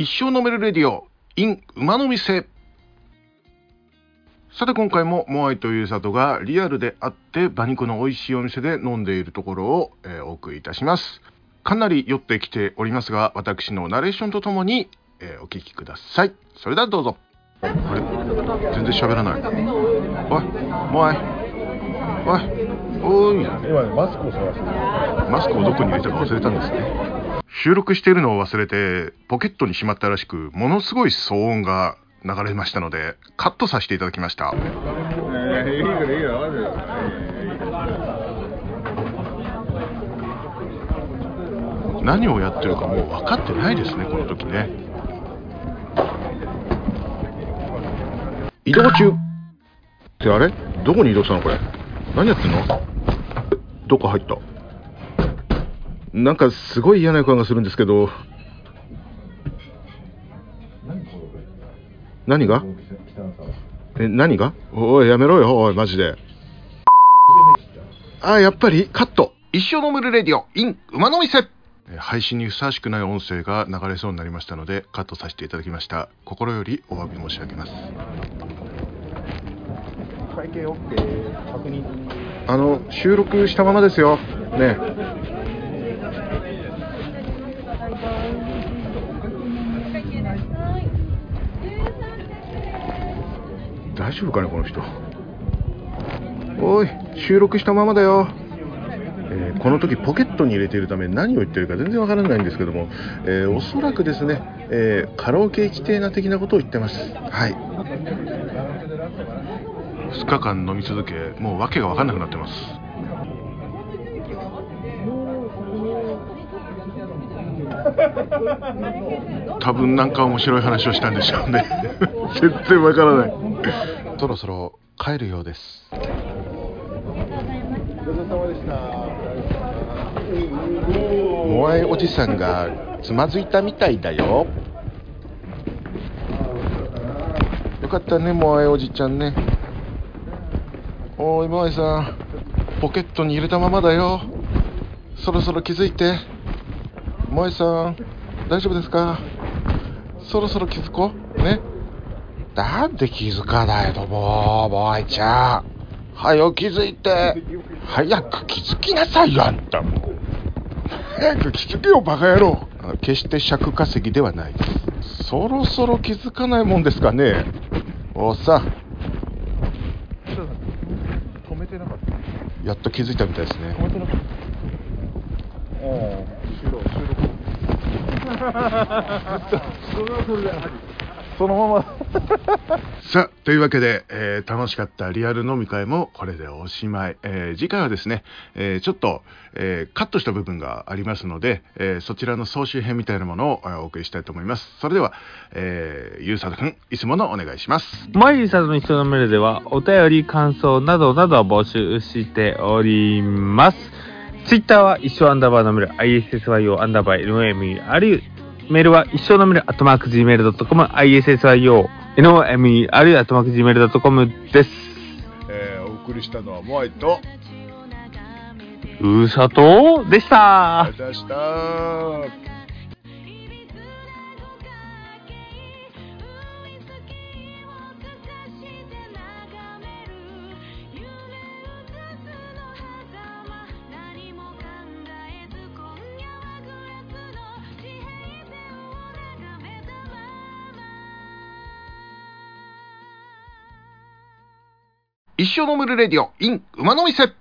一生飲めるレディオ in 馬の店。さて今回もモアイという里がリアルであって馬肉の美味しいお店で飲んでいるところを、えーお送りいたします。かなり酔ってきておりますが私のナレーションとともに、えーお聞きください。それではどうぞ。あれ？全然喋らない。おいモアイ。おい。おい。今ねマスクを探してる。マスクをどこに入れたか忘れたんですね収録しているのを忘れてポケットにしまったらしくものすごい騒音が流れましたのでカットさせていただきました。えーいいからいいからマジ何をやってるかもう分かってないですねこの時ね。移動中。ってあれ？どこに移動したのこれ？何やってんの？どっか入った。なんかすごい嫌な予感がするんですけど。何が？え何が？おいやめろよ。おいマジで。あやっぱり？カット。一生飲めるレディオ。in 馬の店。えー配信にふさわしくない音声が流れそうになりましたのでカットさせていただきました。心よりお詫び申し上げます。会計 OK 確認。あの収録したままですよ。ね大丈夫かねこの人。おい収録したままだよ。えーこの時ポケットに入れているため何を言ってるか全然わからないんですけども、えーおそらくですね、えーカラオケ規定な的なことを言ってます。はい。2日間飲み続けもう訳が分かんなくなってます。多分なんか面白い話をしたんでしょうね。全然わからない。そろそろ帰るようです。ごちそうさまでした。モアイおじさんがつまずいたみたいだよ。よかったねモアイおじちゃんね。おいモアイさん。ポケットに入れたままだよ。そろそろ気づいてモアイさん大丈夫ですか？そろそろ気づこう？ね？なんで気づかないの？もうモアイちゃん。はよ気づいて。早く気づきなさいよあんた。も早く気づけよバカ野郎。決して尺稼ぎではない。ですそろそろ気づかないもんですかね？おっさん。止めてなかった。やっと気づいたみたいですね止めてなかったああ収録収録それはそれでそのまま。さあというわけで、えー楽しかったリアル飲み会もこれでおしまい、えー次回はですね、えーちょっと、えーカットした部分がありますので、えーそちらの総集編みたいなものをえーお送りしたいと思います。それでは、えーゆうさとくんいつものお願いします。マイリサの人のメールではお便り感想などなどを募集しております。ツイッターは一生アンダーバーのメール ISSYO アンダーバー NOMERU メールは一生のメールアットマーク Gmail.com ISSYO NOMERU アットマーク Gmail.com です。えーお送りしたのはモアイとうさとでした。ありがとうございました一生飲めるレディオ in 馬の店。